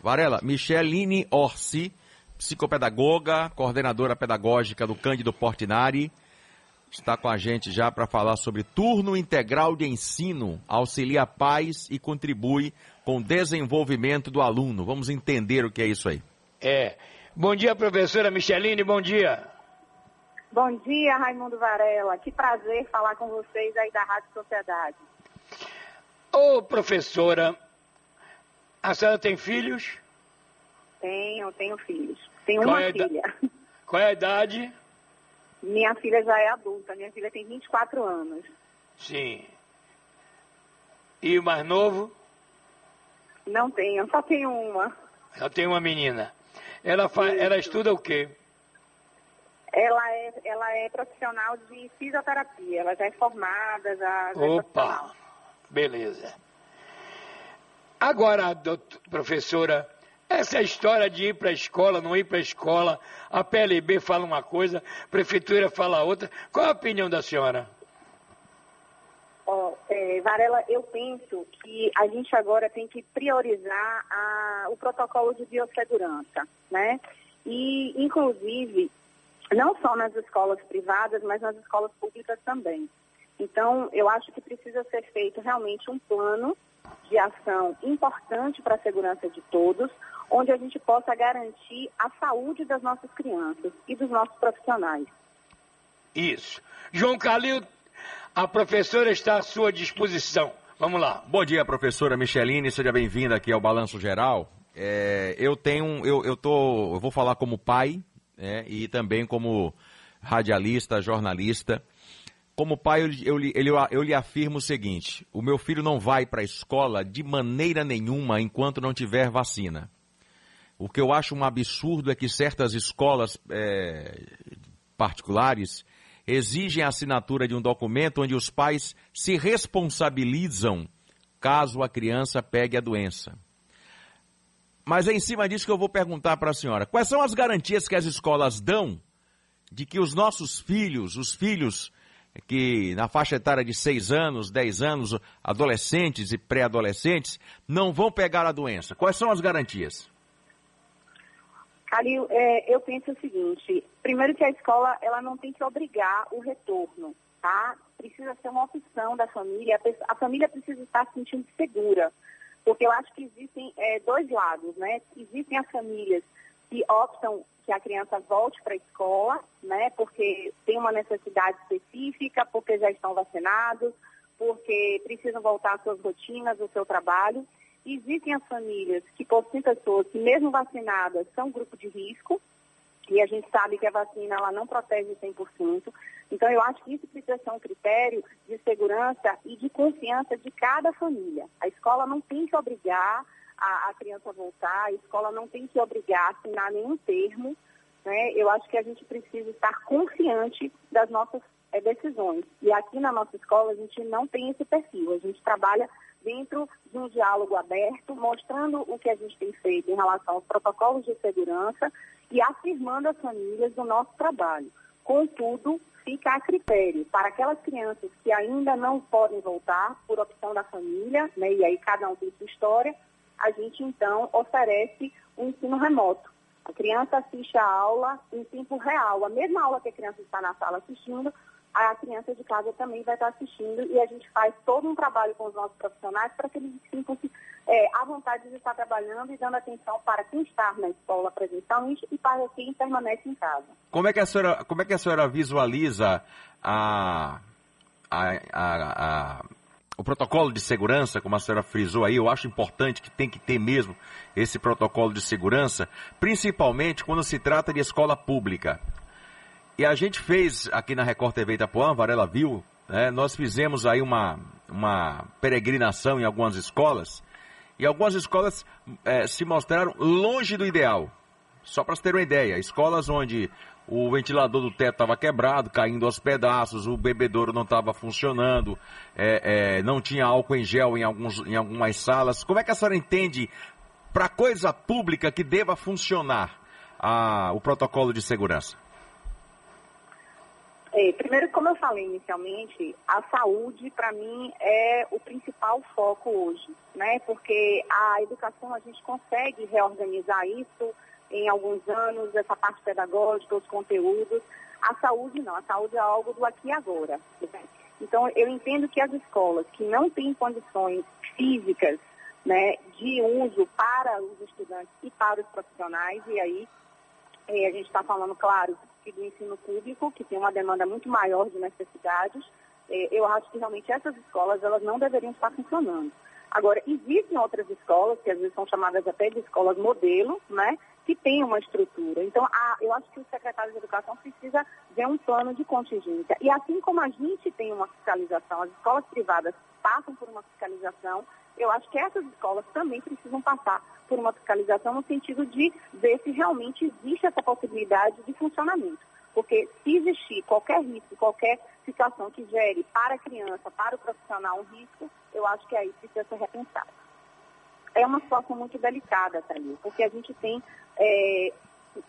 Varela, Micheline Orsi, psicopedagoga, coordenadora pedagógica do Cândido Portinari, está com a gente já para falar sobre turno integral de ensino, auxilia pais e contribui com o desenvolvimento do aluno. Vamos entender o que é isso aí. É. Bom dia, professora Micheline, bom dia. Bom dia, Raimundo Varela. Que prazer falar com vocês aí da Rádio Sociedade. Ô, professora, a senhora tem filhos? Tenho, tenho filhos. Tenho Qual uma é filha. Qual é a idade? Minha filha já é adulta. Minha filha tem 24 anos. Sim. E o mais novo? Não tenho, só tenho uma. Eu tenho uma menina. Ela, fa... ela estuda o quê? Ela é, ela é profissional de fisioterapia. Ela já é formada, já, já é Opa, profissional. beleza. Agora, doutor, professora, essa história de ir para a escola, não ir para a escola, a PLB fala uma coisa, a prefeitura fala outra. Qual a opinião da senhora? Ó, é, Varela, eu penso que a gente agora tem que priorizar a- o protocolo de biossegurança, né? E, inclusive, não só nas escolas privadas, mas nas escolas públicas também. Então, eu acho que precisa ser feito realmente um plano de ação importante para a segurança de todos, onde a gente possa garantir a saúde das nossas crianças e dos nossos profissionais. Isso. João Calil, a professora está à sua disposição. Vamos lá. Bom dia, professora Micheline, seja bem-vinda aqui ao Balanço Geral. É, eu tenho, eu, eu tô, eu vou falar como pai, né, e também como radialista, jornalista. Como pai, eu, eu, ele- eu lhe afirmo o seguinte: o meu filho não vai para a escola de maneira nenhuma enquanto não tiver vacina. O que eu acho um absurdo é que certas escolas é, particulares exigem a assinatura de um documento onde os pais se responsabilizam caso a criança pegue a doença. Mas é em cima disso que eu vou perguntar para a senhora: quais são as garantias que as escolas dão de que os nossos filhos, os filhos que na faixa etária de 6 anos, 10 anos, adolescentes e pré-adolescentes, não vão pegar a doença? Quais são as garantias? Calil, é, eu penso o seguinte, primeiro que a escola ela não tem que obrigar o retorno, tá? Precisa ser uma opção da família, a, a família precisa estar se sentindo segura, porque eu acho que existem é, dois lados, né? Existem as famílias que optam que a criança volte para a escola, né? Porque tem uma necessidade específica, porque já estão vacinados, porque precisam voltar às suas rotinas, ao seu trabalho. Existem as famílias que possuem pessoas que, mesmo vacinadas, são grupo de risco, e a gente sabe que a vacina ela não protege 100%. Então, eu acho que isso precisa ser um critério de segurança e de confiança de cada família. A escola não tem que obrigar a, a criança voltar, a escola não tem que obrigar a assinar nenhum termo. Né? Eu acho que a gente precisa estar confiante das nossas eh, decisões. E aqui na nossa escola, a gente não tem esse perfil. A gente trabalha dentro de um diálogo aberto, mostrando o que a gente tem feito em relação aos protocolos de segurança e afirmando as famílias do nosso trabalho. Contudo, fica a critério para aquelas crianças que ainda não podem voltar por opção da família, né, e aí cada um tem sua história, a gente então oferece o um ensino remoto. A criança assiste a aula em tempo real, a mesma aula que a criança está na sala assistindo, a criança de casa também vai estar assistindo e a gente faz todo um trabalho com os nossos profissionais para que eles sintam é, à vontade de estar trabalhando e dando atenção para quem está na escola presencialmente e para quem permanece em casa. Como é que a senhora, como é que a senhora visualiza a, a, a, a, o protocolo de segurança, como a senhora frisou aí? Eu acho importante que tem que ter mesmo esse protocolo de segurança, principalmente quando se trata de escola pública. E a gente fez aqui na Record TV Itapuã, Varela viu, né, nós fizemos aí uma, uma peregrinação em algumas escolas, e algumas escolas é, se mostraram longe do ideal. Só para ter uma ideia, escolas onde o ventilador do teto estava quebrado, caindo aos pedaços, o bebedouro não estava funcionando, é, é, não tinha álcool em gel em, alguns, em algumas salas. Como é que a senhora entende para coisa pública que deva funcionar a, o protocolo de segurança? É, Primeiro, como eu falei inicialmente, a saúde, para mim, é o principal foco hoje, né? Porque a educação, a gente consegue reorganizar isso em alguns anos, essa parte pedagógica, os conteúdos. A saúde não, a saúde é algo do aqui e agora. Né? Então, eu entendo que as escolas que não têm condições físicas né, de uso para os estudantes e para os profissionais, e aí é, a gente está falando, claro, do ensino público, que tem uma demanda muito maior de necessidades, é, eu acho que realmente essas escolas elas não deveriam estar funcionando. Agora, existem outras escolas, que às vezes são chamadas até de escolas modelo, né, que têm uma estrutura. Então, a, eu acho que o secretário de Educação precisa ver um plano de contingência. E assim como a gente tem uma fiscalização, as escolas privadas passam por uma fiscalização, eu acho que essas escolas também precisam passar por uma fiscalização no sentido de ver se realmente existe essa possibilidade de funcionamento. Porque se existir qualquer risco, qualquer situação que gere para a criança, para o profissional um risco, eu acho que aí precisa ser repensado. É uma situação muito delicada, Thalio, porque a gente tem é,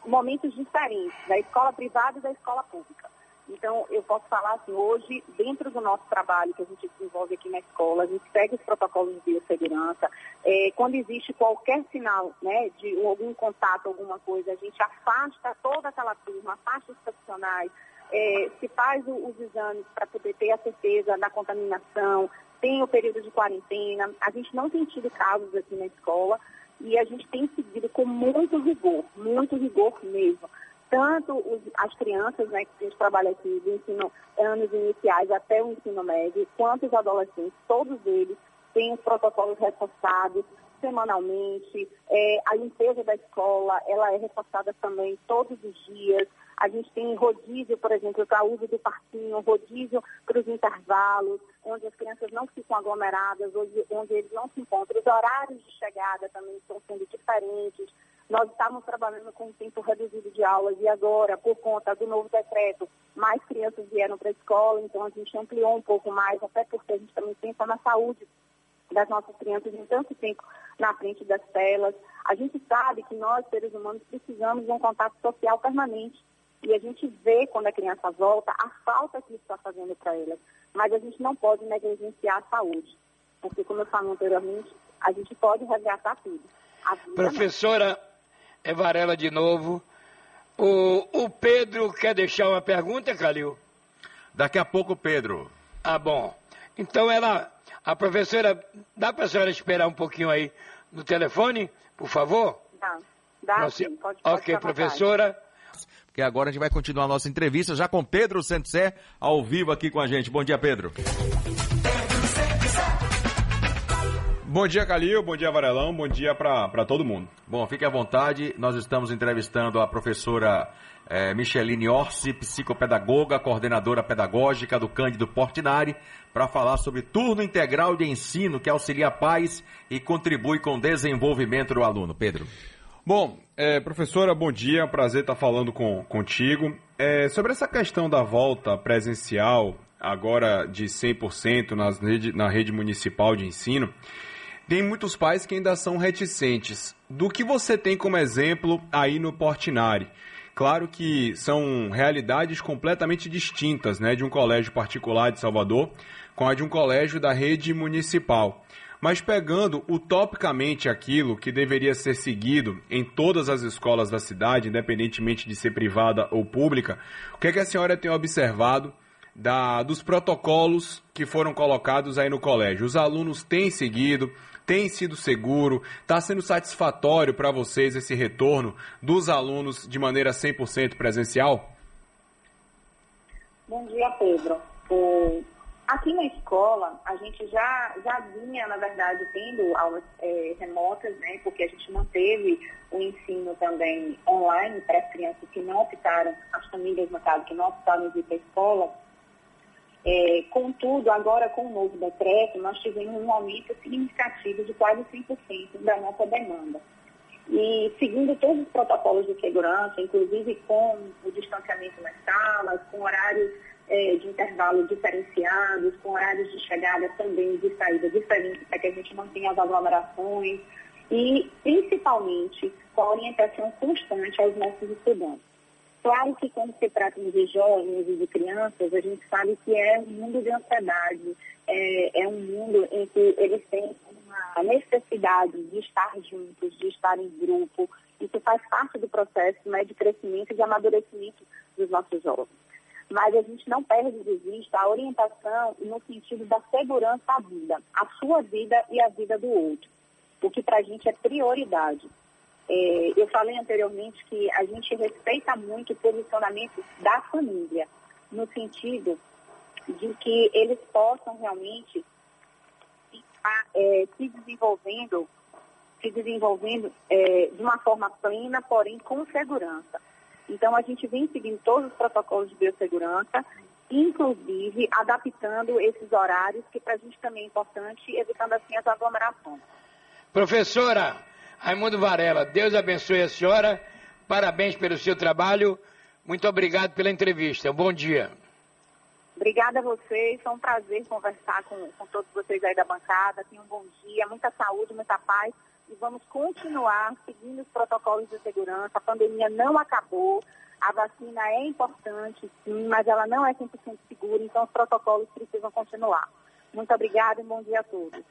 momentos diferentes da escola privada e da escola pública. Então, eu posso falar assim, hoje, dentro do nosso trabalho que a gente desenvolve aqui na escola, a gente segue os protocolos de biossegurança. É, quando existe qualquer sinal né, de algum contato, alguma coisa, a gente afasta toda aquela turma, afasta os profissionais, é, se faz o, os exames para poder ter a certeza da contaminação, tem o período de quarentena. A gente não tem tido casos aqui na escola e a gente tem seguido com muito rigor, muito rigor mesmo tanto os, as crianças, né, que a gente trabalha aqui do ensino anos iniciais até o ensino médio, quanto os adolescentes, todos eles têm os protocolos reforçados semanalmente. É, a limpeza da escola, ela é reforçada também todos os dias. A gente tem rodízio, por exemplo, para uso do parquinho, rodízio para os intervalos, onde as crianças não ficam aglomeradas, onde, eles não se encontram. Os horários de chegada também estão sendo diferentes. Nós estávamos trabalhando com um tempo reduzido de aulas e agora, por conta do novo decreto, mais crianças vieram para a escola, então a gente ampliou um pouco mais, até porque a gente também pensa na saúde das nossas crianças em tanto tempo na frente das telas. A gente sabe que nós, seres humanos, precisamos de um contato social permanente. E a gente vê, quando a criança volta, a falta que isso está fazendo para elas. Mas a gente não pode negligenciar a saúde. Porque, como eu falei anteriormente, a gente pode resgatar tudo. Professora, é Varela de novo. O, o Pedro quer deixar uma pergunta, Calil? Daqui a pouco, Pedro. Ah, bom. Então ela, a professora, dá para a senhora esperar um pouquinho aí no telefone, por favor? Dá. Dá Nossa, sim, pode, pode Ok, professora. Porque agora a gente vai continuar a nossa entrevista já com Pedro Santsé, ao vivo aqui com a gente. Bom dia, Pedro. Bom dia, Calil. Bom dia, Varelão. Bom dia para todo mundo. Bom, fique à vontade. Nós estamos entrevistando a professora é, Micheline Orsi, psicopedagoga, coordenadora pedagógica do Cândido Portinari, para falar sobre turno integral de ensino que auxilia pais e contribui com o desenvolvimento do aluno. Pedro. Bom, é, professora, bom dia. Prazer estar falando com, contigo. É, sobre essa questão da volta presencial, agora de 100% nas rede, na rede municipal de ensino, tem muitos pais que ainda são reticentes. Do que você tem como exemplo aí no Portinari? Claro que são realidades completamente distintas, né, de um colégio particular de Salvador com a de um colégio da rede municipal. Mas pegando utopicamente aquilo que deveria ser seguido em todas as escolas da cidade, independentemente de ser privada ou pública, o que, é que a senhora tem observado da, dos protocolos que foram colocados aí no colégio? Os alunos têm seguido, tem sido seguro? Está sendo satisfatório para vocês esse retorno dos alunos de maneira 100% presencial? Bom dia, Pedro. É, aqui na escola, a gente já, já vinha, na verdade, tendo aulas é, remotas, né, porque a gente manteve o ensino também online para as crianças que não optaram, as famílias, no caso, que não optaram em ir para a escola é, contudo, agora com o novo decreto, nós tivemos um aumento significativo de quase 100% da nossa demanda. E seguindo todos os protocolos de segurança, inclusive com o distanciamento nas salas, com horários é, de intervalo diferenciados, com horários de chegada também de saída diferentes, para que a gente mantenha as aglomerações e, principalmente, com a orientação constante aos nossos estudantes. Claro que quando se trata de jovens e de crianças, a gente sabe que é um mundo de ansiedade, é, é um mundo em que eles têm uma necessidade de estar juntos, de estar em grupo. Isso faz parte do processo né, de crescimento e de amadurecimento dos nossos jovens. Mas a gente não perde de vista a orientação no sentido da segurança à vida, a sua vida e a vida do outro, o que para a gente é prioridade. É, eu falei anteriormente que a gente respeita muito o posicionamento da família, no sentido de que eles possam realmente estar é, se desenvolvendo, se desenvolvendo é, de uma forma plena, porém com segurança. Então a gente vem seguindo todos os protocolos de biossegurança, inclusive adaptando esses horários, que para a gente também é importante, evitando assim as aglomerações. Professora, Raimundo Varela, Deus abençoe a senhora, parabéns pelo seu trabalho, muito obrigado pela entrevista, bom dia. Obrigada a vocês, foi um prazer conversar com, com todos vocês aí da bancada, tenham um bom dia, muita saúde, muita paz e vamos continuar seguindo os protocolos de segurança, a pandemia não acabou, a vacina é importante, sim, mas ela não é 100% segura, então os protocolos precisam continuar. Muito obrigada e bom dia a todos.